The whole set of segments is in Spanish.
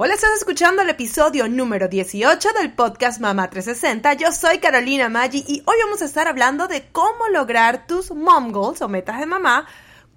Hola, estás escuchando el episodio número 18 del podcast Mamá 360. Yo soy Carolina Maggi y hoy vamos a estar hablando de cómo lograr tus mom goals o metas de mamá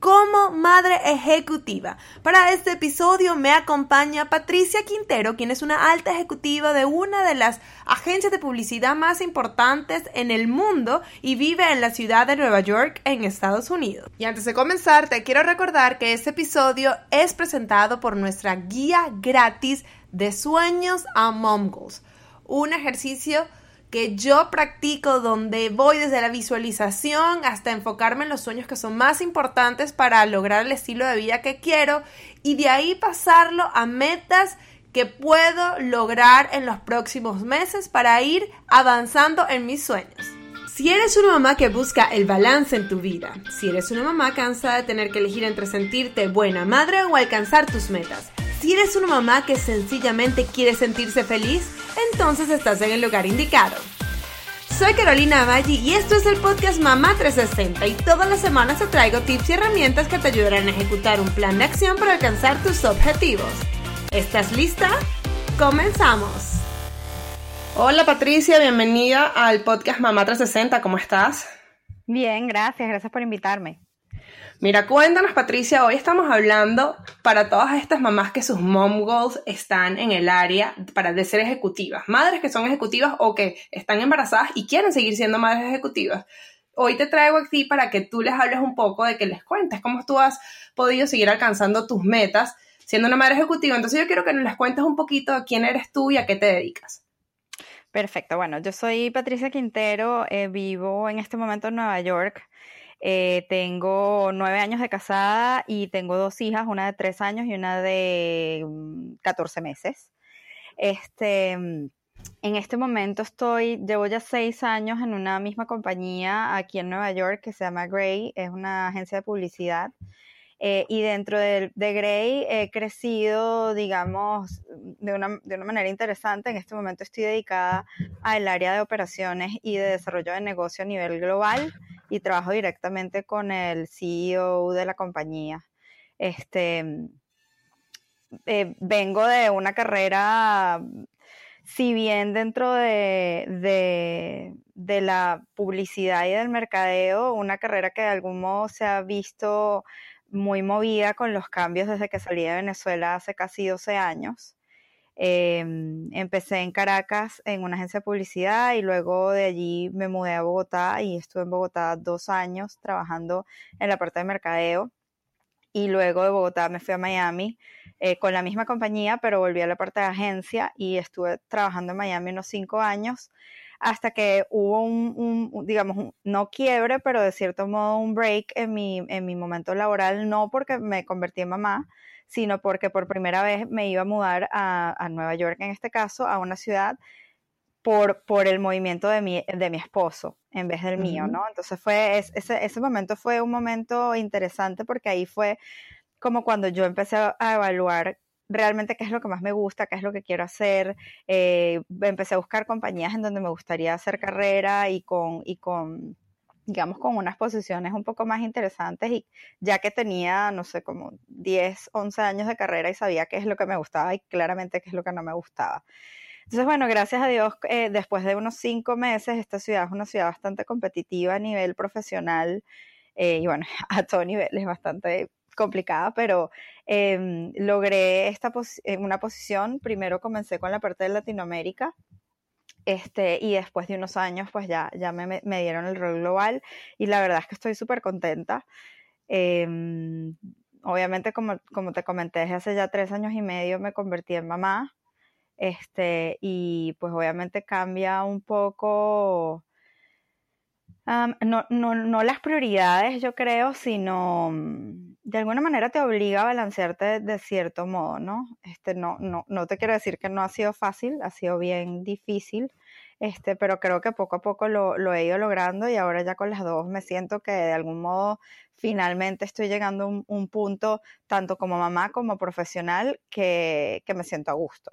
como madre ejecutiva. Para este episodio me acompaña Patricia Quintero, quien es una alta ejecutiva de una de las agencias de publicidad más importantes en el mundo y vive en la ciudad de Nueva York, en Estados Unidos. Y antes de comenzar, te quiero recordar que este episodio es presentado por nuestra guía gratis de sueños a Mom Goals, un ejercicio que yo practico donde voy desde la visualización hasta enfocarme en los sueños que son más importantes para lograr el estilo de vida que quiero y de ahí pasarlo a metas que puedo lograr en los próximos meses para ir avanzando en mis sueños. Si eres una mamá que busca el balance en tu vida, si eres una mamá cansada de tener que elegir entre sentirte buena madre o alcanzar tus metas, si eres una mamá que sencillamente quiere sentirse feliz, entonces estás en el lugar indicado. Soy Carolina Maggi y esto es el podcast Mamá 360 y todas las semanas te traigo tips y herramientas que te ayudarán a ejecutar un plan de acción para alcanzar tus objetivos. ¿Estás lista? ¡Comenzamos! Hola Patricia, bienvenida al podcast Mamá 360, ¿cómo estás? Bien, gracias, gracias por invitarme. Mira, cuéntanos Patricia, hoy estamos hablando para todas estas mamás que sus mom goals están en el área para de ser ejecutivas, madres que son ejecutivas o que están embarazadas y quieren seguir siendo madres ejecutivas. Hoy te traigo aquí para que tú les hables un poco de que les cuentes cómo tú has podido seguir alcanzando tus metas siendo una madre ejecutiva. Entonces yo quiero que nos les cuentes un poquito quién eres tú y a qué te dedicas. Perfecto, bueno, yo soy Patricia Quintero, eh, vivo en este momento en Nueva York. Eh, tengo nueve años de casada y tengo dos hijas, una de tres años y una de mm, catorce meses. Este, mm, en este momento estoy, llevo ya seis años en una misma compañía aquí en Nueva York que se llama Gray, es una agencia de publicidad. Eh, y dentro de, de, Gray he crecido, digamos, de una, de una, manera interesante. En este momento estoy dedicada al área de operaciones y de desarrollo de negocio a nivel global y trabajo directamente con el CEO de la compañía. Este, eh, vengo de una carrera, si bien dentro de, de, de, la publicidad y del mercadeo, una carrera que de algún modo se ha visto muy movida con los cambios desde que salí de Venezuela hace casi 12 años. Em, empecé en Caracas en una agencia de publicidad y luego de allí me mudé a Bogotá y estuve en Bogotá dos años trabajando en la parte de mercadeo. Y luego de Bogotá me fui a Miami eh, con la misma compañía, pero volví a la parte de agencia y estuve trabajando en Miami unos cinco años hasta que hubo un, digamos, no quiebre, pero de cierto modo un break en mi, en mi momento laboral, no porque me convertí en mamá, sino porque por primera vez me iba a mudar a, Nueva York, en este caso, a una ciudad por, por el movimiento de mi, de mi esposo en vez del mío, ¿no? Entonces fue, ese, ese momento fue un momento interesante porque ahí fue como cuando yo empecé a evaluar realmente qué es lo que más me gusta, qué es lo que quiero hacer. Eh, empecé a buscar compañías en donde me gustaría hacer carrera y con, y con digamos, con unas posiciones un poco más interesantes y ya que tenía, no sé, como 10, 11 años de carrera y sabía qué es lo que me gustaba y claramente qué es lo que no me gustaba. Entonces, bueno, gracias a Dios, eh, después de unos cinco meses, esta ciudad es una ciudad bastante competitiva a nivel profesional eh, y bueno, a todo nivel es bastante complicada, pero em, logré esta una posición. Primero comencé con la parte de Latinoamérica, este, y después de unos años, pues ya, ya me, me dieron el rol global y la verdad es que estoy súper contenta. Em, obviamente, como, como te comenté, desde hace ya tres años y medio me convertí en mamá. Este, y pues obviamente cambia un poco, no, no, no las prioridades, yo creo, sino de alguna manera te obliga a balancearte de, cierto modo, ¿no? Este, no, no, no te quiero decir que no ha sido fácil, ha sido bien difícil, este, pero creo que poco a poco lo, lo he ido logrando y ahora ya con las dos me siento que de algún modo finalmente estoy llegando a un, un punto, tanto como mamá como profesional, que, que me siento a gusto.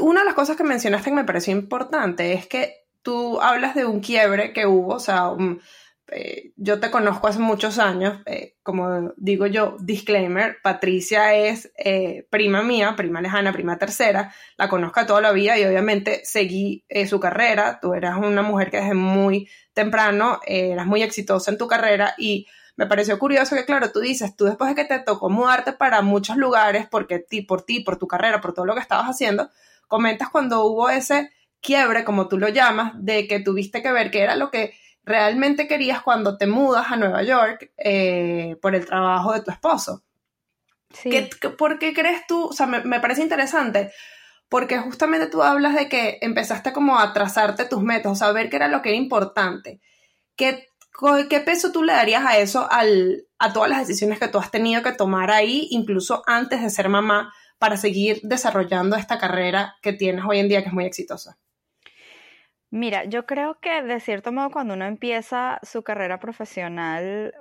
Una de las cosas que mencionaste que me pareció importante es que tú hablas de un quiebre que hubo, o sea, un, eh, yo te conozco hace muchos años, eh, como digo yo, disclaimer, Patricia es eh, prima mía, prima lejana, prima tercera, la conozco toda la vida y obviamente seguí su carrera, tú eras una mujer que desde muy temprano eras muy exitosa en tu carrera y me pareció curioso que, claro, tú dices, tú después de que te tocó mudarte para muchos lugares, porque ti, por ti, por tu carrera, por todo lo que estabas haciendo, comentas cuando hubo ese quiebre, como tú lo llamas, de que tuviste que ver qué era lo que realmente querías cuando te mudas a Nueva York eh, por el trabajo de tu esposo. Sí. por qué crees tú? O sea, me, parece interesante porque justamente tú hablas de que empezaste como a trazarte tus metas, o sea, ver qué era lo que era importante. ¿Qué, qué peso tú le darías a eso, al, a todas las decisiones que tú has tenido que tomar ahí, incluso antes de ser mamá, para seguir desarrollando esta carrera que tienes hoy en día, que es muy exitosa? Mira, yo creo que de cierto modo cuando uno empieza su carrera profesional,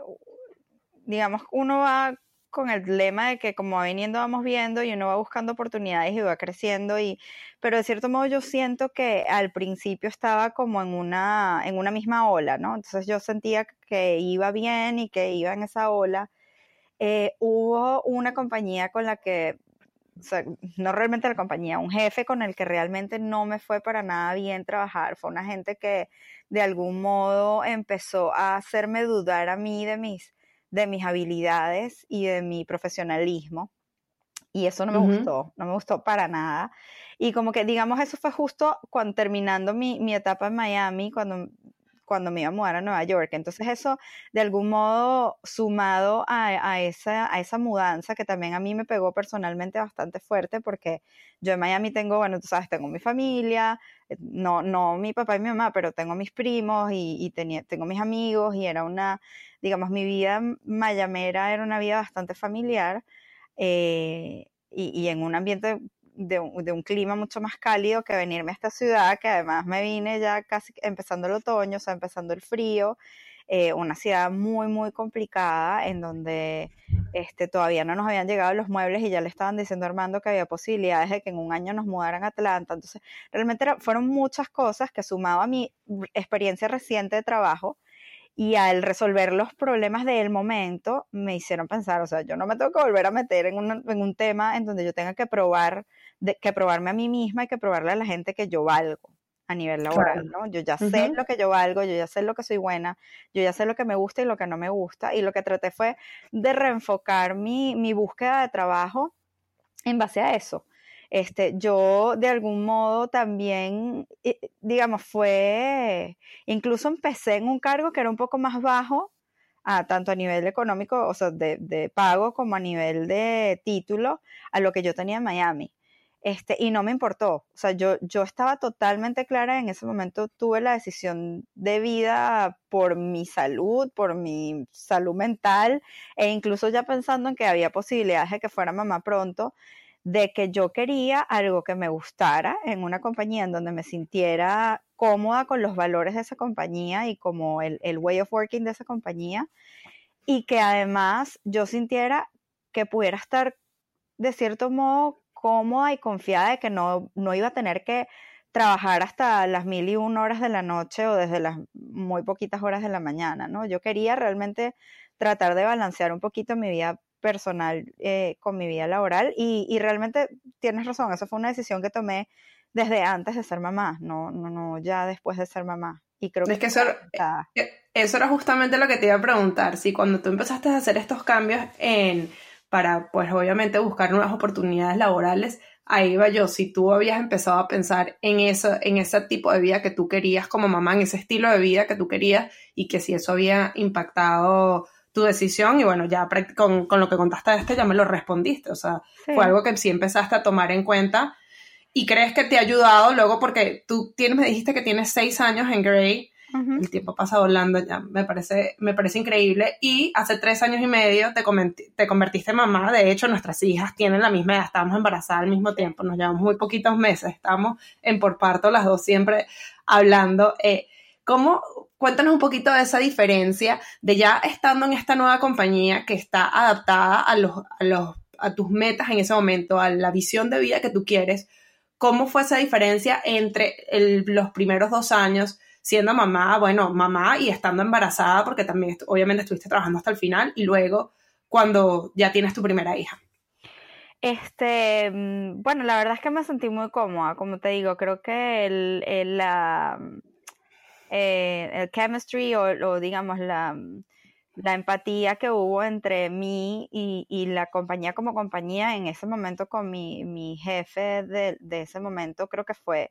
digamos, uno va con el lema de que como va viniendo vamos viendo y uno va buscando oportunidades y va creciendo y pero de cierto modo yo siento que al principio estaba como en una en una misma ola, ¿no? Entonces yo sentía que iba bien y que iba en esa ola. Eh, hubo una compañía con la que o sea, no realmente la compañía, un jefe con el que realmente no me fue para nada bien trabajar. Fue una gente que de algún modo empezó a hacerme dudar a mí de mis, de mis habilidades y de mi profesionalismo. Y eso no me gustó, no me gustó para nada. Y como que, digamos, eso fue justo cuando terminando mi, mi etapa en Miami, cuando cuando me iba a mudar a Nueva York. Entonces eso, de algún modo, sumado a, esa, a esa mudanza que también a mí me pegó personalmente bastante fuerte, porque yo en Miami tengo, bueno, tú sabes, tengo mi familia, eh, no, no mi papá y mi mamá, pero tengo mis primos y, tenía, tengo mis amigos y era una, digamos, mi vida mayamera era una vida bastante familiar. Eh, y, y, en un ambiente de un, clima mucho más cálido que venirme a esta ciudad, que además me vine ya casi empezando el otoño, o sea, empezando el frío, eh, una ciudad muy, muy complicada en donde este, todavía no nos habían llegado los muebles y ya le estaban diciendo a Armando que había posibilidades de que en un año nos mudaran a Atlanta. Entonces, realmente fueron muchas cosas que sumado a mi experiencia reciente de trabajo, y al resolver los problemas del momento me hicieron pensar, o sea, yo no me tengo que volver a meter en, en un tema en donde yo tenga que probar que probarme a mí misma y que probarle a la gente que yo valgo a nivel laboral, ¿no? Yo ya sé lo que yo valgo, yo ya sé lo que soy buena, yo ya sé lo que me gusta y lo que no me gusta, y lo que traté fue de reenfocar mi, mi búsqueda de trabajo en base a eso. Este, yo de algún modo también, eh, digamos, fue, incluso empecé en un cargo que era un poco más bajo, a, tanto a nivel económico, o sea, de, de pago, como a nivel de título, a lo que yo tenía en Miami. Este, y no me importó. O sea, yo, yo estaba totalmente clara, en ese momento tuve la decisión de vida por mi salud, por mi salud mental, e incluso ya pensando en que había posibilidades de que fuera mamá pronto, de que yo quería algo que me gustara en una compañía en donde me sintiera cómoda con los valores de esa compañía y como el, el way of working de esa compañía, y que además yo sintiera que pudiera estar de cierto modo cómoda y confiada de que no, no iba a tener que trabajar hasta las mil y una horas de la noche o desde las muy poquitas horas de la mañana, ¿no? Yo quería realmente tratar de balancear un poquito mi vida personal eh, con mi vida laboral y, y, realmente tienes razón, esa fue una decisión que tomé desde antes de ser mamá, no, no, no, ya después de ser mamá. Y creo que, es que eso, eh, eso era justamente lo que te iba a preguntar, si cuando tú empezaste a hacer estos cambios en para, pues obviamente, buscar nuevas oportunidades laborales, ahí va yo, si tú habías empezado a pensar en, eso, en ese tipo de vida que tú querías como mamá, en ese estilo de vida que tú querías y que si eso había impactado tu decisión y bueno, ya con, con lo que contaste de este ya me lo respondiste, o sea, fue algo que sí empezaste a tomar en cuenta. Y crees que te ha ayudado luego porque tú tienes, me dijiste que tienes seis años en Grey el tiempo pasa volando ya, me parece, me parece increíble. Y hace tres años y medio te, te convertiste en mamá. De hecho, nuestras hijas tienen la misma edad, estamos embarazadas al mismo tiempo, nos llevamos muy poquitos meses, estamos en por parto las dos siempre hablando. Eh, ¿Cómo, cuéntanos un poquito de esa diferencia de ya estando en esta nueva compañía que está adaptada a, los, a, los, a tus metas en ese momento, a la visión de vida que tú quieres? ¿Cómo fue esa diferencia entre los primeros dos años siendo mamá, bueno, mamá y estando embarazada, porque también obviamente estuviste trabajando hasta el final, y luego cuando ya tienes tu primera hija? Este, mm, bueno, la verdad es que me sentí muy cómoda, como te digo, creo que el, el, la, eh, el chemistry o, digamos la, la, empatía que hubo entre mí y, y, la compañía como compañía en ese momento con mi, mi jefe de, de, ese momento, creo que fue,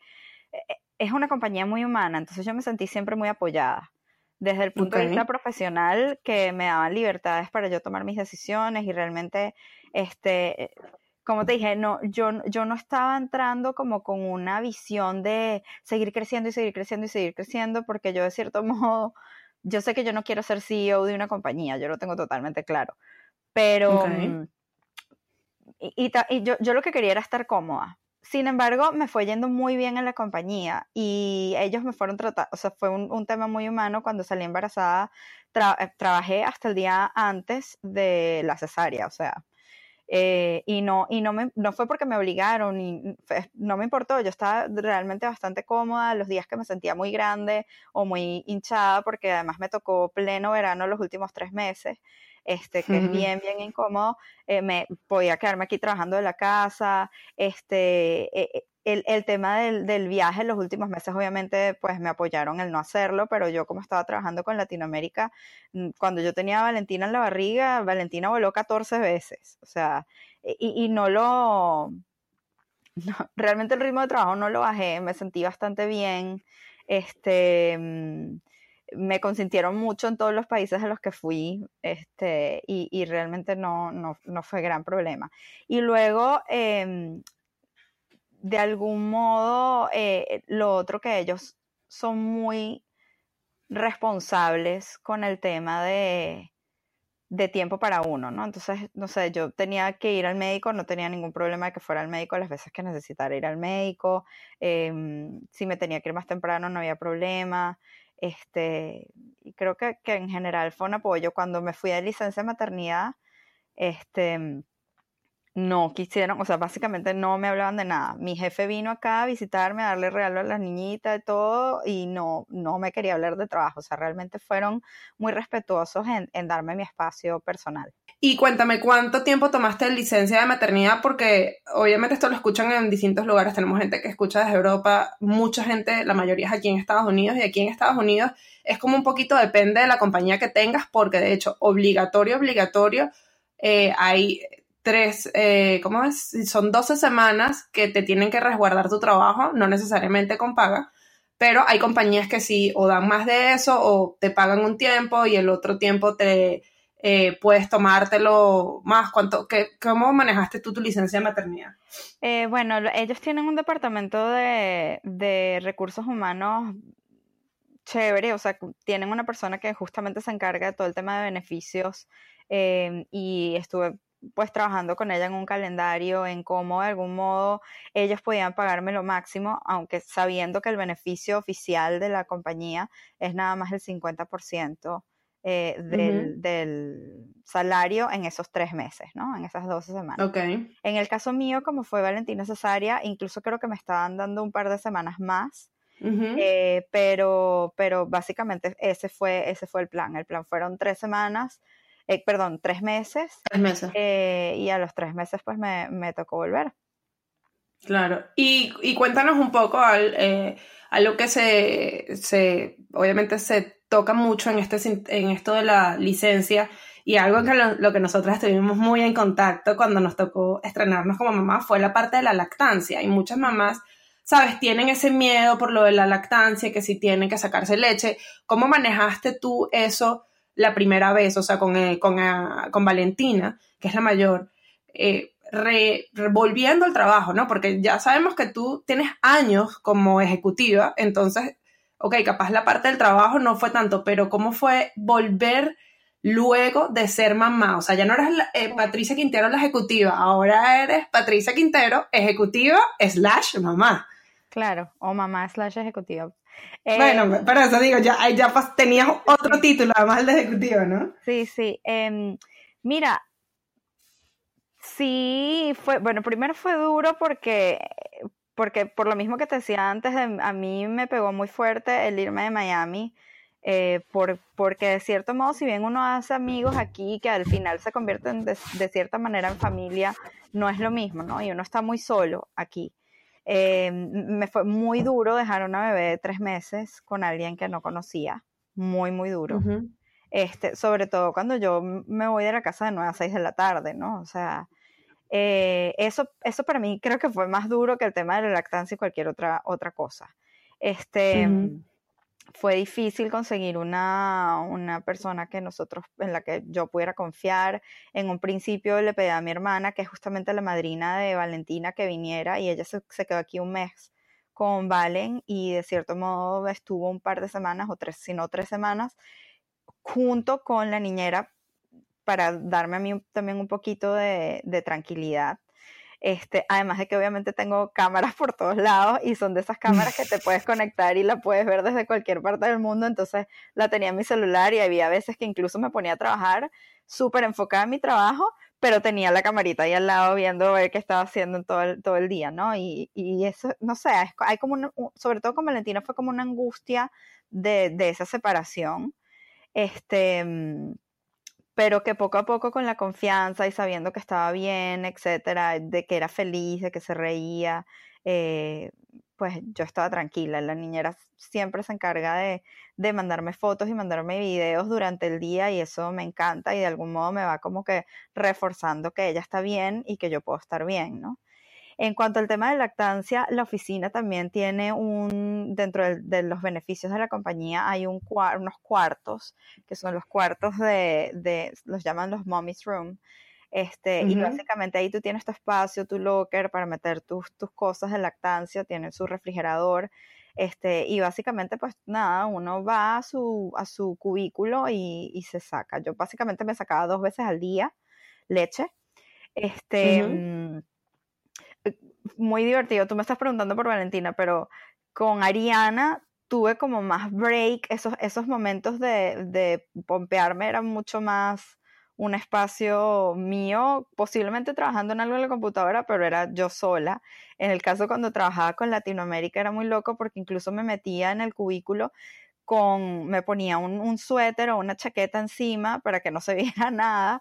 es una compañía muy humana, entonces yo me sentí siempre muy apoyada. Desde el punto de vista profesional, que me daban libertades para yo tomar mis decisiones y realmente, este, como te dije, no, yo, yo no estaba entrando como con una visión de seguir creciendo y seguir creciendo y seguir creciendo, porque yo de cierto modo, yo sé que yo no quiero ser CEO de una compañía, yo lo tengo totalmente claro, pero... Mm, y, y, yo, yo lo que quería era estar cómoda, sin embargo, me fue yendo muy bien en la compañía y ellos me fueron tratando, o sea, fue un, tema muy humano cuando salí embarazada, eh, trabajé hasta el día antes de la cesárea, o sea, eh, y no, y no, me, no fue porque me obligaron, y no me importó, yo estaba realmente bastante cómoda los días que me sentía muy grande o muy hinchada, porque además me tocó pleno verano los últimos tres meses este, que es bien, bien incómodo, eh, me podía quedarme aquí trabajando de la casa, este, eh, eh, el, el, tema del, del, viaje en los últimos meses obviamente pues me apoyaron el no hacerlo, pero yo como estaba trabajando con Latinoamérica, mm, cuando yo tenía a Valentina en la barriga, Valentina voló 14 veces, o sea, y, y no lo... No, realmente el ritmo de trabajo no lo bajé, me sentí bastante bien, este, mm, me consintieron mucho en todos los países a los que fui este, y, realmente no, no, fue gran problema. Y luego, em, de algún modo, eh, lo otro que ellos son muy responsables con el tema de, de tiempo para uno, ¿no? Entonces, no sé, yo tenía que ir al médico, no tenía ningún problema de que fuera al médico las veces que necesitara ir al médico, em, si me tenía que ir más temprano no había problema, este, y creo que, que, en general fue un apoyo. Cuando me fui de licencia de maternidad, este, no quisieron, o sea, básicamente no me hablaban de nada. Mi jefe vino acá a visitarme, a darle regalo a las niñitas y todo, y no, no me quería hablar de trabajo. O sea, realmente fueron muy respetuosos en, en darme mi espacio personal. Y cuéntame, ¿cuánto tiempo tomaste licencia de maternidad? Porque obviamente esto lo escuchan en distintos lugares. Tenemos gente que escucha desde Europa, mucha gente, la mayoría es aquí en Estados Unidos, y aquí en Estados Unidos es como un poquito depende de la compañía que tengas, porque de hecho, obligatorio, obligatorio, eh, hay tres, eh, ¿cómo es? Son 12 semanas que te tienen que resguardar tu trabajo, no necesariamente con paga, pero hay compañías que sí, o dan más de eso, o te pagan un tiempo y el otro tiempo te eh, puedes tomártelo más. ¿Cuánto, qué, ¿Cómo manejaste tú tu licencia de maternidad? Eh, bueno, ellos tienen un departamento de, de recursos humanos chévere, o sea, tienen una persona que justamente se encarga de todo el tema de beneficios y estuve pues trabajando con ella en un calendario, en cómo de algún modo ellos podían pagarme lo máximo, aunque sabiendo que el beneficio oficial de la compañía es nada más el 50% eh, del, del, salario en esos tres meses, ¿no? En esas 12 semanas. Okay. En el caso mío, como fue Valentina Cesárea, incluso creo que me estaban dando un par de semanas más. Eh, pero, pero básicamente ese fue, ese fue el plan. El plan fueron tres semanas eh, perdón, tres meses. Tres meses. Eh, y a los tres meses pues me, me tocó volver. Claro. Y, y cuéntanos un poco al, a lo que se, se, obviamente se toca mucho en, este, en esto de la licencia y algo que lo, que nosotros estuvimos muy en contacto cuando nos tocó estrenarnos como mamá fue la parte de la lactancia. Y muchas mamás, sabes, tienen ese miedo por lo de la lactancia, que si tienen que sacarse leche. ¿Cómo manejaste tú eso la primera vez, o sea, con, eh, con, eh, con, Valentina, que es la mayor, eh, volviendo al trabajo, ¿no? Porque ya sabemos que tú tienes años como ejecutiva, entonces, ok, capaz la parte del trabajo no fue tanto, pero ¿cómo fue volver luego de ser mamá? O sea, ya no eres Patricia Quintero la ejecutiva, ahora eres Patricia Quintero, ejecutiva slash mamá. Claro, o mamá slash ejecutiva. bueno, eh, pero eso digo, ya, ya tenías otro título, además el de ejecutivo, ¿no? Sí, sí. Em, mira, sí fue, bueno, primero fue duro porque porque por lo mismo que te decía antes, a mí me pegó muy fuerte el irme de Miami, eh, por, porque de cierto modo, si bien uno hace amigos aquí que al final se convierten de, cierta manera en familia, no es lo mismo, ¿no? Y uno está muy solo aquí. Eh, me fue muy duro dejar una bebé de tres meses con alguien que no conocía, muy, muy duro. este, sobre todo cuando yo me voy de la casa de 9 a 6 de la tarde, ¿no? O sea, eh, eso, eso para mí creo que fue más duro que el tema de la lactancia y cualquier otra, otra cosa. Este, fue difícil conseguir una, una, persona que nosotros, en la que yo pudiera confiar. En un principio le pedí a mi hermana, que es justamente la madrina de Valentina, que viniera y ella se, quedó aquí un mes con Valen y de cierto modo estuvo un par de semanas o tres, si no tres semanas, junto con la niñera para darme a mí también un poquito de, de tranquilidad. Este, además de que obviamente tengo cámaras por todos lados y son de esas cámaras que te puedes conectar y la puedes ver desde cualquier parte del mundo, entonces la tenía en mi celular y había veces que incluso me ponía a trabajar súper enfocada en mi trabajo, pero tenía la camarita ahí al lado viendo ver qué estaba haciendo en todo el, todo el día, ¿no? Y, y eso, no sé, hay como, sobre todo con Valentina fue como una angustia de, de esa separación. Este, mm, pero que poco a poco con la confianza y sabiendo que estaba bien, etcétera, de que era feliz, de que se reía, eh, pues yo estaba tranquila. La niñera siempre se encarga de, de, mandarme fotos y mandarme videos durante el día y eso me encanta y de algún modo me va como que reforzando que ella está bien y que yo puedo estar bien, ¿no? En cuanto al tema de lactancia, la oficina también tiene un, dentro de, los beneficios de la compañía, hay un, unos cuartos, que son los cuartos de, los llaman los mommy's room, este, Y básicamente ahí tú tienes tu espacio, tu locker para meter tus, tus cosas de lactancia, tiene su refrigerador, este, y básicamente pues nada, uno va a su, a su cubículo y, se saca. Yo básicamente me sacaba dos veces al día leche. Este, muy divertido. Tú me estás preguntando por Valentina, pero con Ariana tuve como más break. Esos, esos momentos de, de pompearme eran mucho más un espacio mío, posiblemente trabajando en algo en la computadora, pero era yo sola. En el caso cuando trabajaba con Latinoamérica era muy loco porque incluso me metía en el cubículo con, me ponía un, suéter o una chaqueta encima para que no se viera nada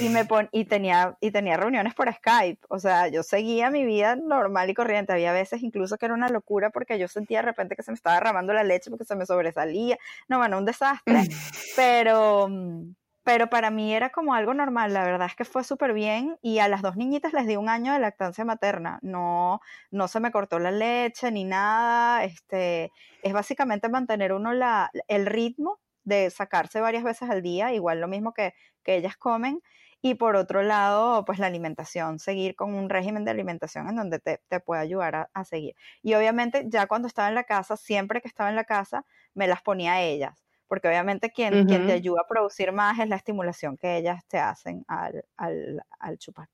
y, me pon, y, tenía, y tenía reuniones por Skype. O sea, yo seguía mi vida normal y corriente. Había veces incluso que era una locura porque yo sentía de repente que se me estaba derramando la leche porque se me sobresalía. No, bueno, un desastre. Pero, mm, pero para mí era como algo normal, la verdad es que fue súper bien y a las dos niñitas les di un año de lactancia materna, no, no se me cortó la leche ni nada, este, es básicamente mantener uno la, el ritmo de sacarse varias veces al día, igual lo mismo que, que ellas comen, y por otro lado, pues la alimentación, seguir con un régimen de alimentación en donde te, te puede ayudar a, a, seguir. Y obviamente ya cuando estaba en la casa, siempre que estaba en la casa, me las ponía a ellas porque obviamente quien, quien te ayuda a producir más es la estimulación que ellas te hacen al, al, al chupar.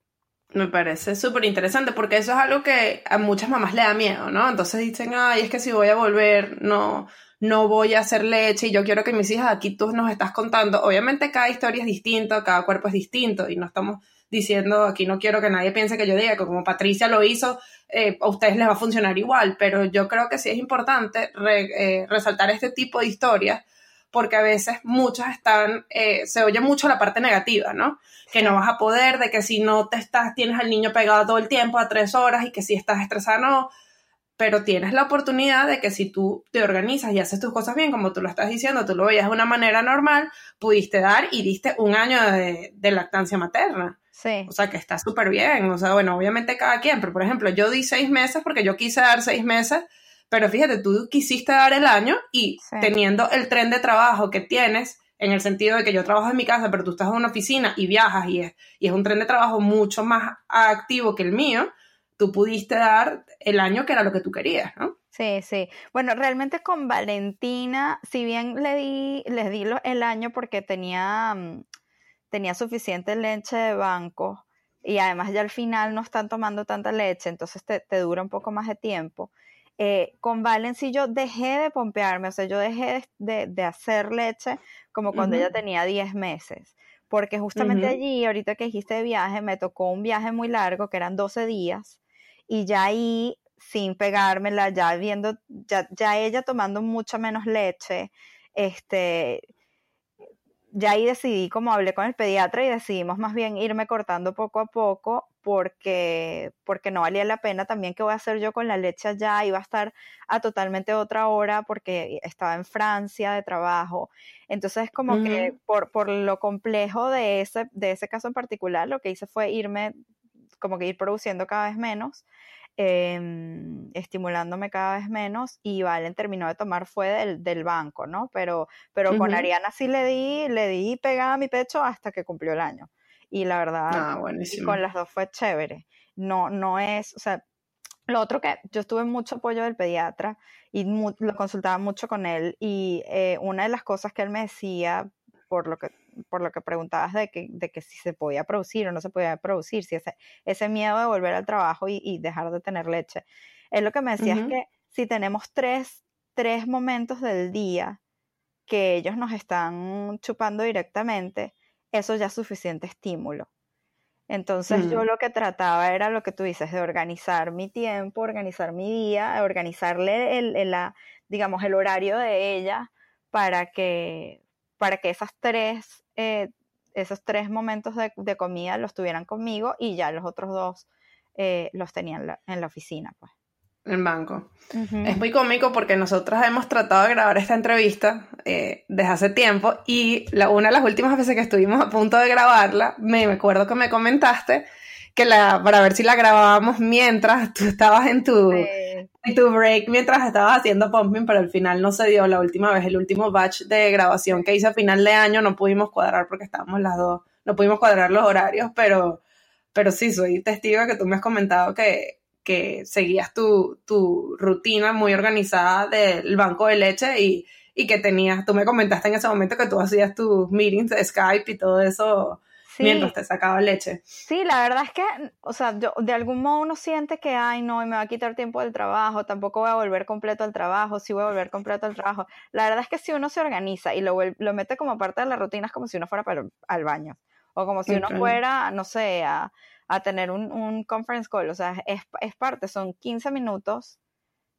Me parece súper interesante porque eso es algo que a muchas mamás le da miedo, ¿no? Entonces dicen, ay, es que si voy a volver, no, no voy a hacer leche y yo quiero que mis hijas, aquí tú nos estás contando, obviamente cada historia es distinta, cada cuerpo es distinto y no estamos diciendo, aquí no quiero que nadie piense que yo diga que como Patricia lo hizo, eh, a ustedes les va a funcionar igual, pero yo creo que sí es importante eh, resaltar este tipo de historias porque a veces muchas están, eh, se oye mucho la parte negativa, ¿no? Que no vas a poder, de que si no te estás, tienes al niño pegado todo el tiempo a tres horas y que si estás estresada, no. Pero tienes la oportunidad de que si tú te organizas y haces tus cosas bien, como tú lo estás diciendo, tú lo veías de una manera normal, pudiste dar y diste un año de, de lactancia materna. Sí. O sea, que está súper bien. O sea, bueno, obviamente cada quien, pero por ejemplo, yo di seis meses porque yo quise dar seis meses pero fíjate, tú quisiste dar el año y teniendo el tren de trabajo que tienes, en el sentido de que yo trabajo en mi casa, pero tú estás en una oficina y viajas y es, y es un tren de trabajo mucho más activo que el mío, tú pudiste dar el año que era lo que tú querías, ¿no? Sí, sí. Bueno, realmente con Valentina, si bien le di, les di el año porque tenía, mm, tenía suficiente leche de banco y además ya al final no están tomando tanta leche, entonces te, te dura un poco más de tiempo. Eh, con Valen sí yo dejé de pompearme, o sea, yo dejé de, hacer leche como cuando ella tenía 10 meses, porque justamente allí, ahorita que dijiste de viaje, me tocó un viaje muy largo, que eran 12 días, y ya ahí sin pegármela, ya viendo, ya, ya ella tomando mucha menos leche, este, ya ahí decidí, como hablé con el pediatra y decidimos más bien irme cortando poco a poco porque, porque no valía la pena también que voy a hacer yo con la leche allá, iba a estar a totalmente otra hora porque estaba en Francia de trabajo. Entonces como que por, por lo complejo de ese, de ese caso en particular, lo que hice fue irme, como que ir produciendo cada vez menos Em, estimulándome cada vez menos y Valen terminó de tomar fue del, del banco, ¿no? Pero, pero con Ariana sí le di, le di pegada a mi pecho hasta que cumplió el año. Y la verdad, ah, con las dos fue chévere. No, no es, o sea, lo otro que yo tuve mucho apoyo del pediatra y lo consultaba mucho con él y eh, una de las cosas que él me decía, por lo que por lo que preguntabas de que, de que si se podía producir o no se podía producir, si ese, ese miedo de volver al trabajo y, dejar de tener leche. Es lo que me decía es que si tenemos tres, tres momentos del día que ellos nos están chupando directamente, eso ya es suficiente estímulo. Entonces yo mm. lo que trataba era lo que tú dices, de organizar mi tiempo, organizar mi día, organizarle el, la, digamos, el horario de ella para que, para que esas tres eh, esos tres momentos de, comida los tuvieran conmigo y ya los otros dos eh, los tenían en la oficina, pues. En banco. Es muy cómico porque nosotros hemos tratado de grabar esta entrevista eh, desde hace tiempo y la, una de las últimas veces que estuvimos a punto de grabarla, me, me acuerdo que me comentaste que la, para ver si la grabábamos mientras tú estabas en tu, en tu break, mientras estabas haciendo pumping, pero al final no se dio. La última vez, el último batch de grabación que hice a final de año, no pudimos cuadrar porque estábamos las dos, no pudimos cuadrar los horarios, pero, pero sí, soy testigo de que tú me has comentado que, que seguías tu, tu rutina muy organizada del banco de leche y, y que tenías, tú me comentaste en ese momento que tú hacías tus meetings de Skype y todo eso mientras te sacaba leche. Sí, la verdad es que, o sea, yo, de algún modo uno siente que, ay, no, me va a quitar tiempo del trabajo, tampoco voy a volver completo al trabajo, sí voy a volver completo al trabajo. La verdad es que si uno se organiza y lo, lo mete como parte de la rutina, es como si uno fuera para, al baño, o como si uno fuera, no sé, a, a tener un, un, conference call, o sea, es, es parte, son 15 minutos,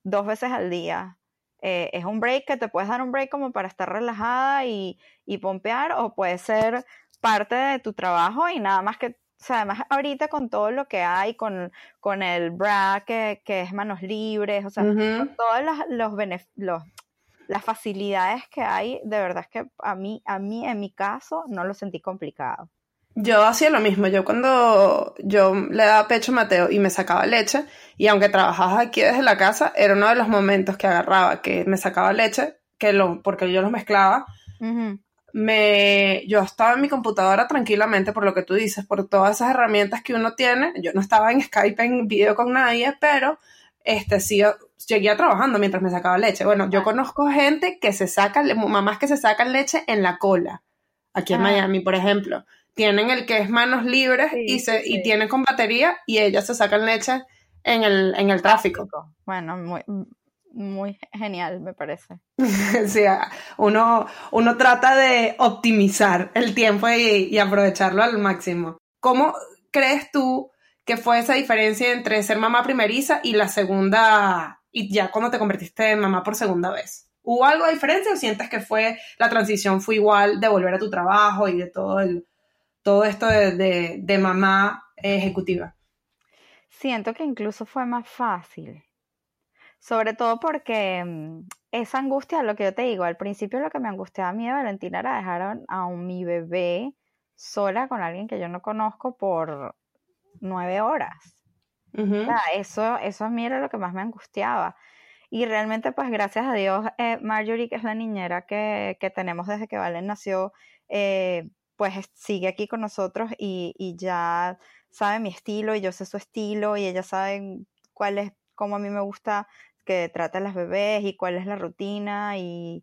dos veces al día, eh, es un break que te puedes dar un break como para estar relajada y, y pompear, o puede ser parte de tu trabajo y nada más que, o sea, además ahorita con todo lo que hay, con, con el BRA que, que es manos libres, o sea, con todas las, los, los las facilidades que hay, de verdad es que a mí, a mí en mi caso no lo sentí complicado. Yo hacía lo mismo, yo cuando yo le daba pecho a Mateo y me sacaba leche, y aunque trabajaba aquí desde la casa, era uno de los momentos que agarraba, que me sacaba leche, que lo, porque yo los mezclaba, me, yo estaba en mi computadora tranquilamente por lo que tú dices, por todas esas herramientas que uno tiene. Yo no estaba en Skype en video con nadie, pero este sí seguía trabajando mientras me sacaba leche. Bueno, yo conozco gente que se saca, mamás que se sacan leche en la cola, aquí en Miami, por ejemplo. Tienen el que es manos libres y, se, y tienen con batería y ellas se sacan leche en el, en el tráfico. Bueno, muy, muy genial, me parece. sí, uno, uno trata de optimizar el tiempo y, aprovecharlo al máximo. ¿Cómo crees tú que fue esa diferencia entre ser mamá primeriza y la segunda, y ya cuando te convertiste en mamá por segunda vez? ¿Hubo algo de diferencia o sientes que fue, la transición fue igual de volver a tu trabajo y de todo, el, todo esto de, de mamá ejecutiva? Siento que incluso fue más fácil sobre todo porque mm, esa angustia, lo que yo te digo, al principio lo que me angustiaba a mí de Valentina era dejar a, mi bebé sola con alguien que yo no conozco por nueve horas. o sea, eso, eso a mí era lo que más me angustiaba. Y realmente, pues gracias a Dios, eh, Marjorie, que es la niñera que, que tenemos desde que Valen nació, eh, pues sigue aquí con nosotros y, y, ya sabe mi estilo y yo sé su estilo y ella sabe cuál es, cómo a mí me gusta que trata a las bebés y cuál es la rutina y,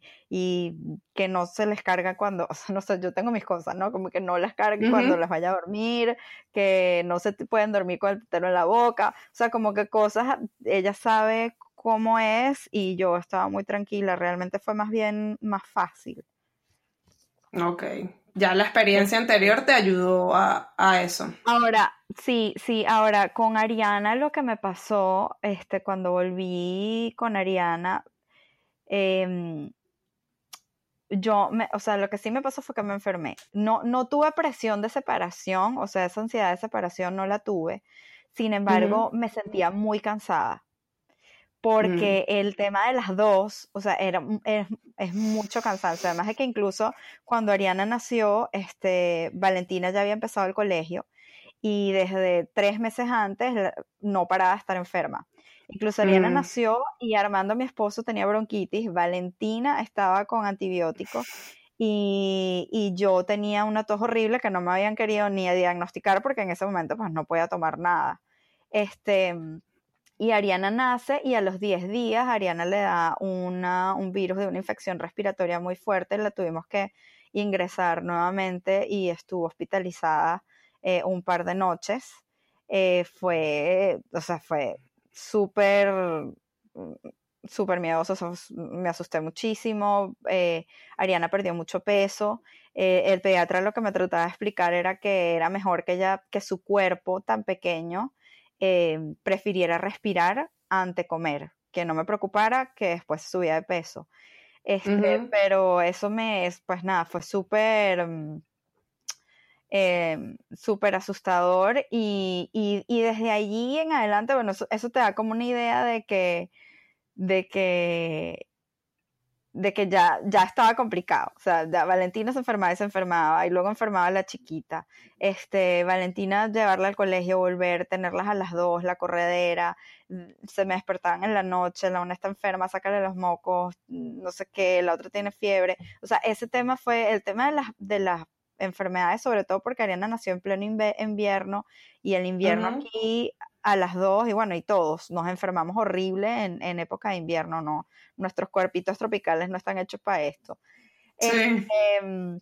que no se les carga cuando, o sea, no sé, yo tengo mis cosas, ¿no? Como que no las cargue cuando las vaya a dormir, que no se pueden dormir con el tetero en la boca, o sea, como que cosas, ella sabe cómo es y yo estaba muy tranquila, realmente fue más bien más fácil. Ok, ya la experiencia anterior te ayudó a, eso. Ahora, sí, sí, ahora con Ariana lo que me pasó, este, cuando volví con Ariana, em, yo, me, o sea, lo que sí me pasó fue que me enfermé. No, no tuve presión de separación, o sea, esa ansiedad de separación no la tuve. Sin embargo, me sentía muy cansada porque el tema de las dos, o sea, era, es, mucho cansancio. Además de que incluso cuando Ariana nació, este, Valentina ya había empezado el colegio y desde tres meses antes no paraba de estar enferma. Incluso Ariana mm. nació y Armando, mi esposo, tenía bronquitis, Valentina estaba con antibióticos y, y, yo tenía una tos horrible que no me habían querido ni diagnosticar porque en ese momento pues no podía tomar nada. Este, y Ariana nace y a los 10 días Ariana le da una, un virus de una infección respiratoria muy fuerte, la tuvimos que ingresar nuevamente y estuvo hospitalizada eh, un par de noches. Eh, fue, o sea, fue súper, súper miedoso, me asusté muchísimo, eh, Ariana perdió mucho peso, el pediatra lo que me trataba de explicar era que era mejor que ella, que su cuerpo tan pequeño, eh, prefiriera respirar ante comer, que no me preocupara que después subía de peso. Este, Pero eso me, pues nada, fue súper, em, súper asustador y, y, desde allí en adelante, bueno, eso, eso, te da como una idea de que, de que de que ya, ya estaba complicado. O sea, Valentina se enfermaba y se enfermaba, y luego enfermaba la chiquita. Este, Valentina llevarla al colegio, volver, tenerlas a las dos, la corredera, mm, se me despertaban en la noche, la una está enferma, sácale los mocos, no sé qué, la otra tiene fiebre. O sea, ese tema fue el tema de las, de las enfermedades, sobre todo porque Ariana nació en pleno invierno y el invierno aquí a las dos, y bueno, y todos nos enfermamos horrible en, en época de invierno, no, nuestros cuerpitos tropicales no están hechos para esto. Em,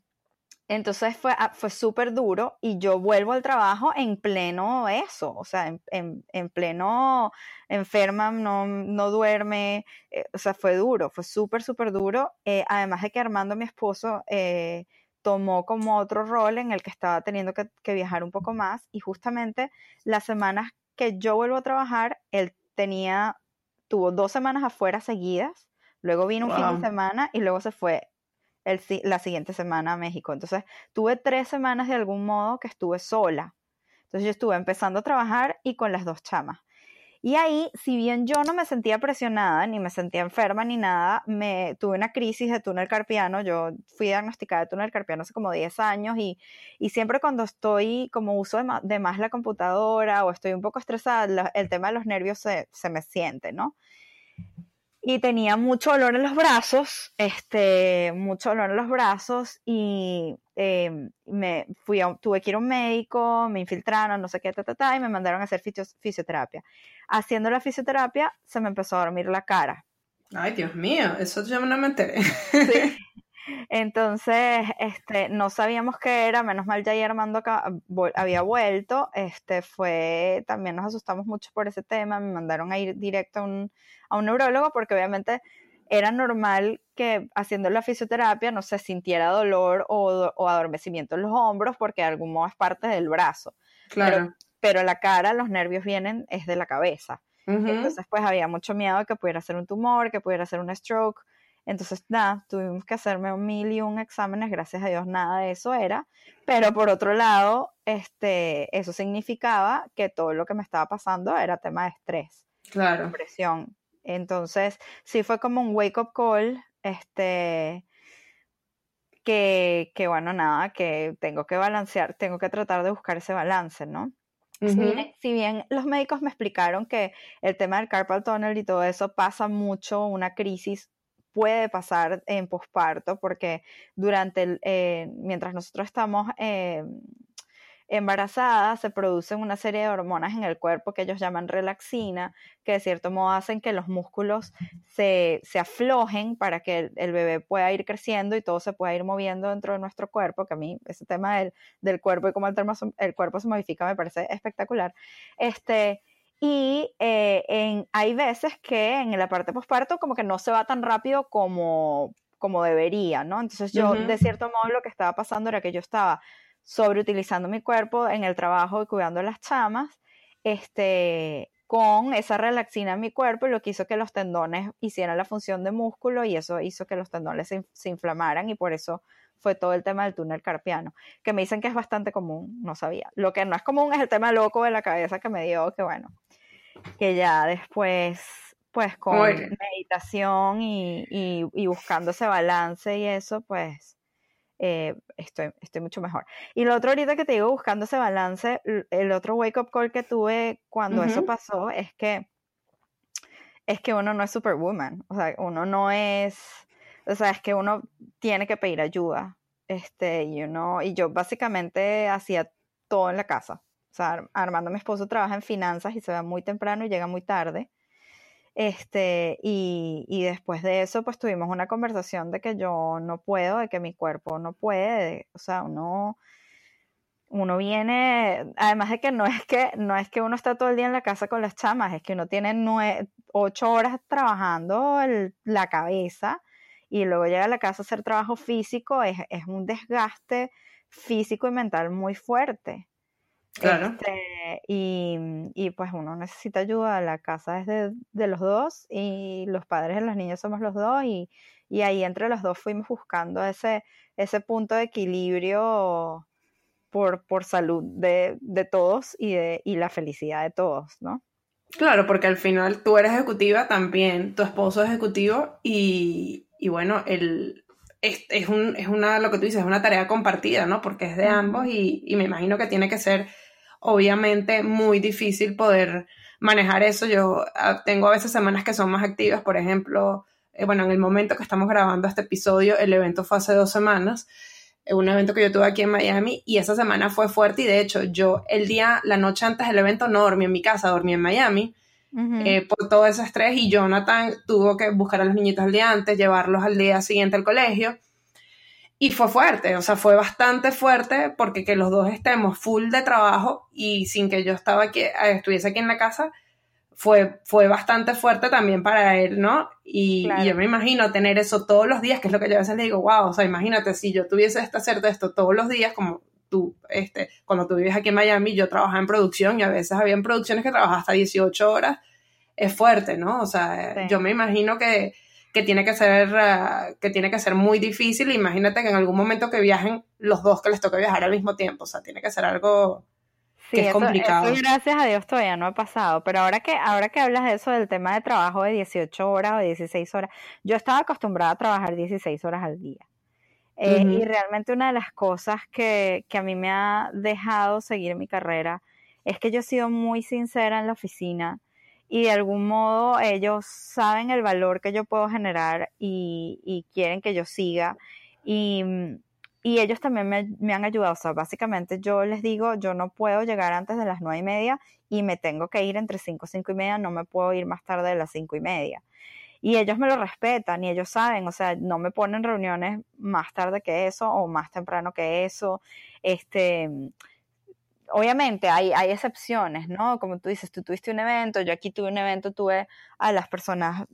entonces fue, ah, fue súper duro y yo vuelvo al trabajo en pleno eso, o sea, en, en, pleno enferma, no, no duerme, eh, o sea, fue duro, fue súper, súper duro. Eh, además de que Armando, mi esposo, eh, tomó como otro rol en el que estaba teniendo que, que, viajar un poco más y justamente las semanas que yo vuelvo a trabajar, él tenía, tuvo dos semanas afuera seguidas, luego vino un fin de semana y luego se fue el, la siguiente semana a México. Entonces, tuve tres semanas de algún modo que estuve sola. Entonces, yo estuve empezando a trabajar y con las dos chamas. Y ahí, si bien yo no me sentía presionada, ni me sentía enferma, ni nada, me tuve una crisis de túnel carpiano. Yo fui diagnosticada de túnel carpiano hace como 10 años y, y siempre cuando estoy, como uso de más, la computadora o estoy un poco estresada, el tema de los nervios se, se me siente, ¿no? y tenía mucho dolor en los brazos, este, mucho dolor en los brazos y em, me fui a, tuve que ir a un médico, me infiltraron, no sé qué, ta, ta, ta, y me mandaron a hacer fisioterapia. Haciendo la fisioterapia se me empezó a dormir la cara. Ay, Dios mío, eso yo no me enteré. Sí. Entonces, este, no sabíamos qué era, menos mal ya Armando había vuelto, este, fue, también nos asustamos mucho por ese tema, me mandaron a ir directo a un, a un neurólogo porque obviamente era normal que haciendo la fisioterapia no se sintiera dolor o, adormecimiento en los hombros porque de algún modo es parte del brazo. Claro. Pero, la cara, los nervios vienen, es de la cabeza. Entonces, pues había mucho miedo de que pudiera ser un tumor, que pudiera ser un stroke. Entonces, nada, tuvimos que hacerme un mil y un exámenes, gracias a Dios nada de eso era, pero por otro lado, este, eso significaba que todo lo que me estaba pasando era tema de estrés, claro. depresión. Entonces, sí fue como un wake up call, este, que, que bueno, nada, que tengo que balancear, tengo que tratar de buscar ese balance, ¿no? si, bien, los médicos me explicaron que el tema del carpal tunnel y todo eso pasa mucho, una crisis puede pasar en posparto, porque durante el, eh, mientras nosotros estamos eh, embarazadas, se producen una serie de hormonas en el cuerpo que ellos llaman relaxina, que de cierto modo hacen que los músculos se, se aflojen para que el, bebé pueda ir creciendo y todo se pueda ir moviendo dentro de nuestro cuerpo, que a mí ese tema del, del cuerpo y cómo el, el cuerpo se modifica me parece espectacular. Este, y eh, en, hay veces que en la parte posparto como que no se va tan rápido como, como debería, ¿no? Entonces yo, de cierto modo, lo que estaba pasando era que yo estaba sobreutilizando mi cuerpo en el trabajo y cuidando las chamas, este, con esa relaxina en mi cuerpo, lo que hizo que los tendones hicieran la función de músculo y eso hizo que los tendones se inflamaran y por eso fue todo el tema del túnel carpiano, que me dicen que es bastante común, no sabía. Lo que no es común es el tema loco de la cabeza que me dio, que bueno, que ya después, pues con meditación y, y, buscando ese balance y eso, pues eh, estoy, estoy mucho mejor. Y lo otro ahorita que te digo, buscando ese balance, el otro wake up call que tuve cuando eso pasó es que es que uno no es superwoman, o sea, uno no es o sea, es que uno tiene que pedir ayuda. Este, y uno, y yo básicamente hacía todo en la casa. O sea, Armando, mi esposo, trabaja en finanzas y se va muy temprano y llega muy tarde. Este, y, y, después de eso, pues tuvimos una conversación de que yo no puedo, de que mi cuerpo no puede, o sea, uno, uno viene, además de que no es que, no es que uno está todo el día en la casa con las chamas, es que uno tiene nueve, ocho horas trabajando la cabeza y luego llega a la casa a hacer trabajo físico, es, un desgaste físico y mental muy fuerte. Claro. Este, y, pues uno necesita ayuda, la casa es de, los dos y los padres de los niños somos los dos y, ahí entre los dos fuimos buscando ese, ese punto de equilibrio por, por salud de, todos y, de, y la felicidad de todos, ¿no? Claro, porque al final tú eres ejecutiva también, tu esposo es ejecutivo y, y bueno, el, es, es, un, es, una, lo que tú dices, es una tarea compartida, ¿no? Porque es de ambos y, y, me imagino que tiene que ser, obviamente, muy difícil poder manejar eso. Yo ah, tengo a veces semanas que son más activas, por ejemplo, eh, bueno, en el momento que estamos grabando este episodio, el evento fue hace dos semanas, eh, un evento que yo tuve aquí en Miami y esa semana fue fuerte y de hecho yo el día, la noche antes del evento no dormí en mi casa, dormí en Miami eh, por todo ese estrés y Jonathan tuvo que buscar a los niñitos al día antes, llevarlos al día siguiente al colegio. Y fue fuerte, o sea, fue bastante fuerte porque que los dos estemos full de trabajo y sin que yo estaba aquí, eh, estuviese aquí en la casa, fue, fue bastante fuerte también para él, ¿no? Y, yo me imagino tener eso todos los días, que es lo que yo a veces le digo, wow, o sea, imagínate si yo tuviese que hacer de esto todos los días, como tú, este, cuando tú vives aquí en Miami, yo trabajaba en producción y a veces había producciones que trabajaba hasta 18 horas, es fuerte, ¿no? O sea, yo me imagino que, tiene que ser, uh, que tiene que ser muy difícil. Imagínate que en algún momento que viajen los dos que les toque viajar al mismo tiempo, o sea, tiene que ser algo que es complicado. gracias a Dios todavía no ha pasado, pero ahora que, ahora que hablas de eso del tema de trabajo de 18 horas o 16 horas, yo estaba acostumbrada a trabajar 16 horas al día. Eh, y realmente una de las cosas que, a mí me ha dejado seguir mi carrera es que yo he sido muy sincera en la oficina y de algún modo ellos saben el valor que yo puedo generar y, quieren que yo siga. Y, ellos también me, han ayudado. O sea, básicamente yo les digo, yo no puedo llegar antes de las nueve y media y me tengo que ir entre cinco cinco y media, no me puedo ir más tarde de las cinco y media y ellos me lo respetan y ellos saben, o sea, no me ponen reuniones más tarde que eso o más temprano que eso. Este, obviamente hay, hay excepciones, ¿no? Como tú dices, tú tuviste un evento, yo aquí tuve un evento, tuve a las personas,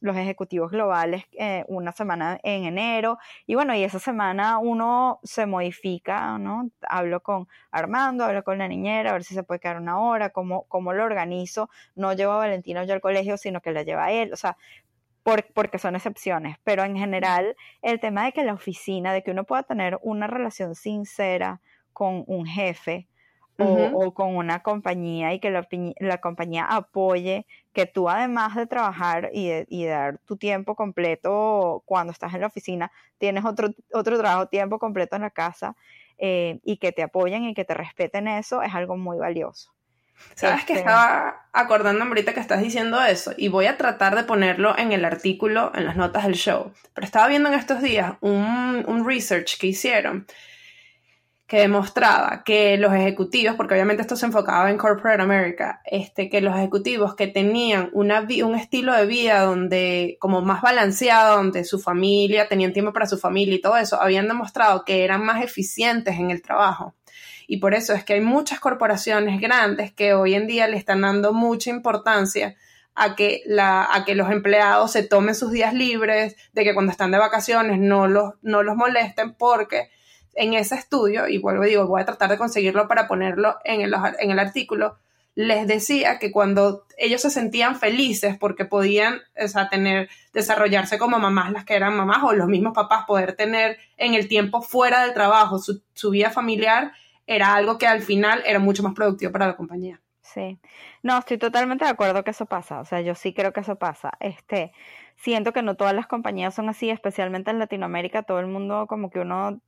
los ejecutivos globales, eh, una semana en enero, y bueno, y esa semana uno se modifica, ¿no? Hablo con Armando, hablo con la niñera, a ver si se puede quedar una hora, cómo, cómo lo organizo, no llevo a Valentina yo al colegio, sino que la lleva a él, o sea, porque son excepciones, pero en general el tema de que la oficina, de que uno pueda tener una relación sincera con un jefe, o, con una compañía y que la, compañía apoye que tú además de trabajar y de, dar tu tiempo completo cuando estás en la oficina, tienes otro, otro trabajo tiempo completo en la casa eh, y que te apoyen y que te respeten eso es algo muy valioso. Sabes que este estaba acordando ahorita que estás diciendo eso y voy a tratar de ponerlo en el artículo, en las notas del show, pero estaba viendo en estos días un, un research que hicieron que demostraba que los ejecutivos, porque obviamente esto se enfocaba en Corporate America, este, que los ejecutivos que tenían una, un estilo de vida donde, como más balanceado, donde su familia, tenían tiempo para su familia y todo eso, habían demostrado que eran más eficientes en el trabajo. Y por eso es que hay muchas corporaciones grandes que hoy en día le están dando mucha importancia a que, la, a que los empleados se tomen sus días libres, de que cuando están de vacaciones no los, no los molesten, porque en ese estudio, y vuelvo digo, voy a tratar de conseguirlo para ponerlo en el, en el artículo, les decía que cuando ellos se sentían felices porque podían tener, desarrollarse como mamás, las que eran mamás, o los mismos papás, poder tener en el tiempo fuera del trabajo su, su vida familiar, era algo que al final era mucho más productivo para la compañía. Sí, no, estoy totalmente de acuerdo que eso pasa, o sea, yo sí creo que eso pasa. Este, siento que no todas las compañías son así, especialmente en Latinoamérica, todo el mundo como que uno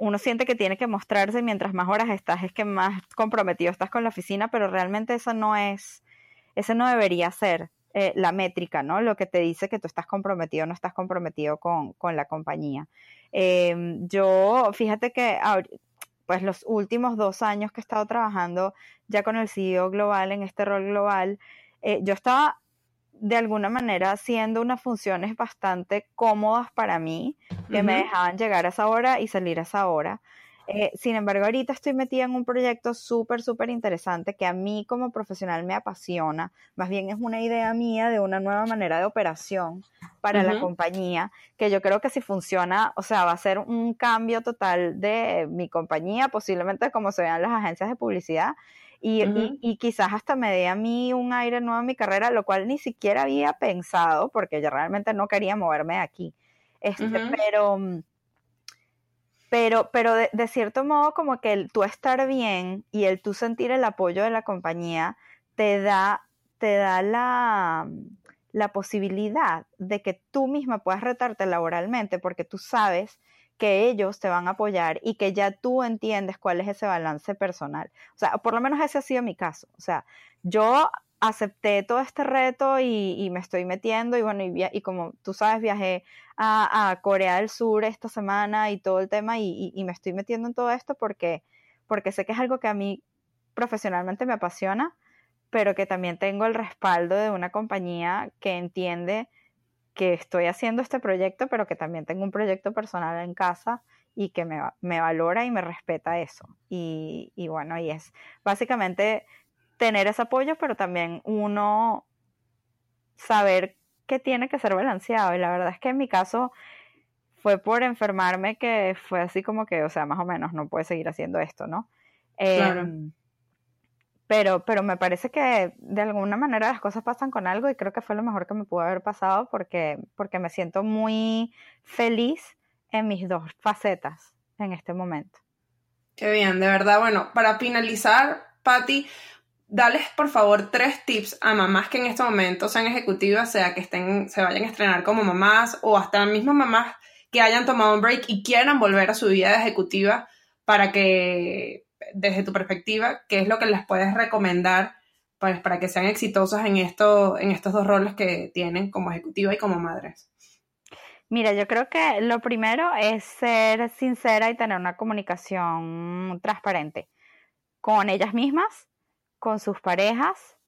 uno siente que tiene que mostrarse mientras más horas estás, es que más comprometido estás con la oficina, pero realmente eso no es, ese no debería ser eh, la métrica, ¿no? Lo que te dice que tú estás comprometido o no estás comprometido con, la compañía. Em, yo, fíjate que pues los últimos dos años que he estado trabajando ya con el CEO global en este rol global, eh, yo estaba de alguna manera haciendo unas funciones bastante cómodas para mí, que me dejaban llegar a esa hora y salir a esa hora. Eh, sin embargo, ahorita estoy metida en un proyecto súper, súper interesante que a mí como profesional me apasiona. Más bien es una idea mía de una nueva manera de operación para la compañía, que yo creo que si funciona, o sea, va a ser un cambio total de mi compañía, posiblemente como se vean las agencias de publicidad, y, quizás hasta me dé a mí un aire nuevo en mi carrera, lo cual ni siquiera había pensado, porque yo realmente no quería moverme de aquí. Este, Pero, mm, pero, pero de, cierto modo, como que el tú estar bien y el tú sentir el apoyo de la compañía te da, te da la, la posibilidad de que tú misma puedas retarte laboralmente, porque tú sabes que ellos te van a apoyar y que ya tú entiendes cuál es ese balance personal. O sea, por lo menos ese ha sido mi caso. O sea, yo acepté todo este reto y, me estoy metiendo y bueno, y, y como tú sabes, viajé a, Corea del Sur esta semana y todo el tema y, y, me estoy metiendo en todo esto porque, porque sé que es algo que a mí profesionalmente me apasiona, pero que también tengo el respaldo de una compañía que entiende que estoy haciendo este proyecto, pero que también tengo un proyecto personal en casa y que me, me valora y me respeta eso. Y, y, bueno, y es básicamente tener ese apoyo, pero también uno saber que tiene que ser balanceado. Y la verdad es que en mi caso fue por enfermarme que fue así como que, o sea, más o menos no puede seguir haciendo esto, ¿no? Claro. Pero, pero me parece que de alguna manera las cosas pasan con algo y creo que fue lo mejor que me pudo haber pasado porque, porque me siento muy feliz en mis dos facetas en este momento. Qué bien, de verdad. Bueno, para finalizar, Patti, dales por favor tres tips a mamás que en este momento sean ejecutivas, sea que estén, se vayan a estrenar como mamás o hasta mismas mamás que hayan tomado un break y quieran volver a su vida ejecutiva para que desde tu perspectiva, ¿qué es lo que les puedes recomendar pues, para que sean exitosas en, esto, en estos dos roles que tienen como ejecutiva y como madres? Mira, yo creo que lo primero es ser sincera y tener una comunicación transparente con ellas mismas, con sus parejas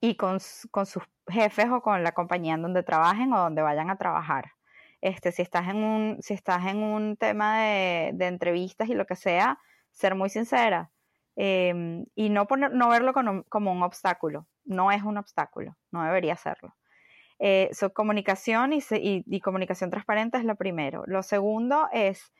y con, sus jefes o con la compañía en donde trabajen o donde vayan a trabajar. Este, si estás en un, si estás en un tema de entrevistas y lo que sea, ser muy sincera em, y no, poner, no verlo como, un obstáculo. No es un obstáculo, no debería serlo. Eh, comunicación y, y, comunicación transparente es lo primero. Lo segundo es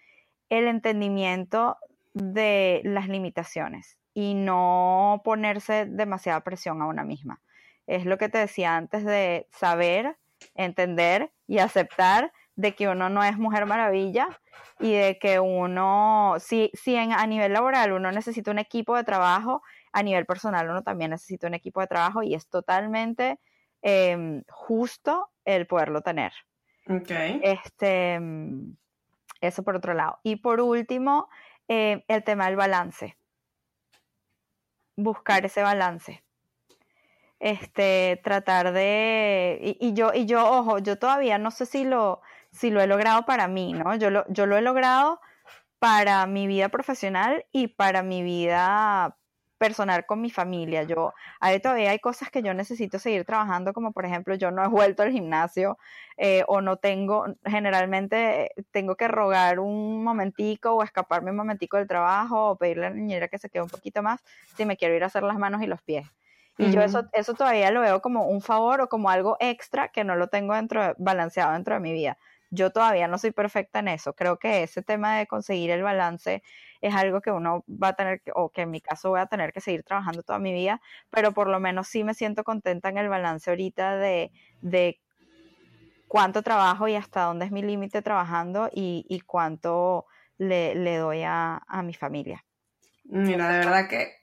el entendimiento de las limitaciones y no ponerse demasiada presión a una misma. Es lo que te decía antes de saber, entender y aceptar de que uno no es mujer maravilla y de que uno, si, si en, a nivel laboral uno necesita un equipo de trabajo, a nivel personal uno también necesita un equipo de trabajo y es totalmente em, justo el poderlo tener. Okay. Este, eso por otro lado. Y por último, em, el tema del balance. Buscar ese balance este, tratar de, y, y, yo, y yo, ojo, yo todavía no sé si lo, si lo he logrado para mí, ¿no? Yo lo, yo lo he logrado para mi vida profesional y para mi vida personal con mi familia. Yo, ahí todavía hay cosas que yo necesito seguir trabajando, como por ejemplo, yo no he vuelto al gimnasio eh, o no tengo, generalmente tengo que rogar un momentico o escaparme un momentico del trabajo o pedirle a la niñera que se quede un poquito más si me quiero ir a hacer las manos y los pies. Y yo eso, eso todavía lo veo como un favor o como algo extra que no lo tengo dentro balanceado dentro de mi vida. Yo todavía no soy perfecta en eso. Creo que ese tema de conseguir el balance es algo que uno va a tener, o que en mi caso voy a tener que seguir trabajando toda mi vida, pero por lo menos sí me siento contenta en el balance ahorita de, de cuánto trabajo y hasta dónde es mi límite trabajando y, y cuánto le, le doy a, a mi familia. Mira, de verdad que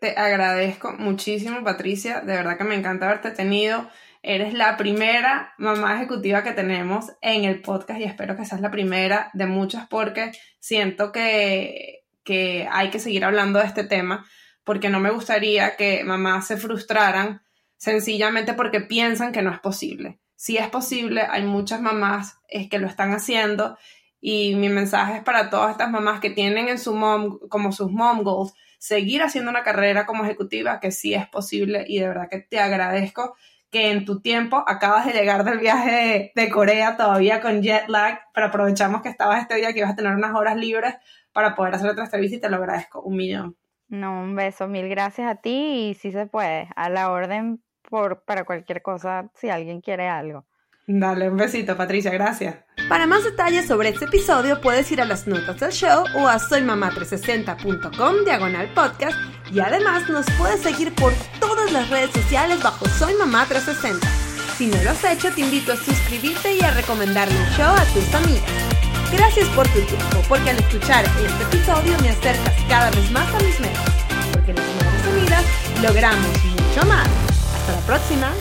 te agradezco muchísimo, Patricia. De verdad que me encanta haberte tenido. Eres la primera mamá ejecutiva que tenemos en el podcast y espero que seas la primera de muchas porque siento que, que hay que seguir hablando de este tema porque no me gustaría que mamás se frustraran sencillamente porque piensan que no es posible. Si es posible, hay muchas mamás es que lo están haciendo y mi mensaje es para todas estas mamás que tienen en su mom como sus mom goals seguir haciendo una carrera como ejecutiva, que sí es posible y de verdad que te agradezco que en tu tiempo acabas de llegar del viaje de, Corea todavía con jet lag, pero aprovechamos que estabas este día que ibas a tener unas horas libres para poder hacer otra entrevista y te lo agradezco un millón. No, un beso, mil gracias a ti y si se puede, a la orden por, para cualquier cosa si alguien quiere algo. Dale, un besito, Patricia, gracias. Para más detalles sobre este episodio puedes ir a las notas del show o a soymamá360.com diagonal podcast y además nos puedes seguir por todas las redes sociales bajo Soy Mamá 360. Si no lo has hecho, te invito a suscribirte y a recomendarle el show a tus amigas. Gracias por tu tiempo, porque al escuchar este episodio me acercas cada vez más a mis metas, porque las Madres Unidas logramos mucho más. Hasta la próxima.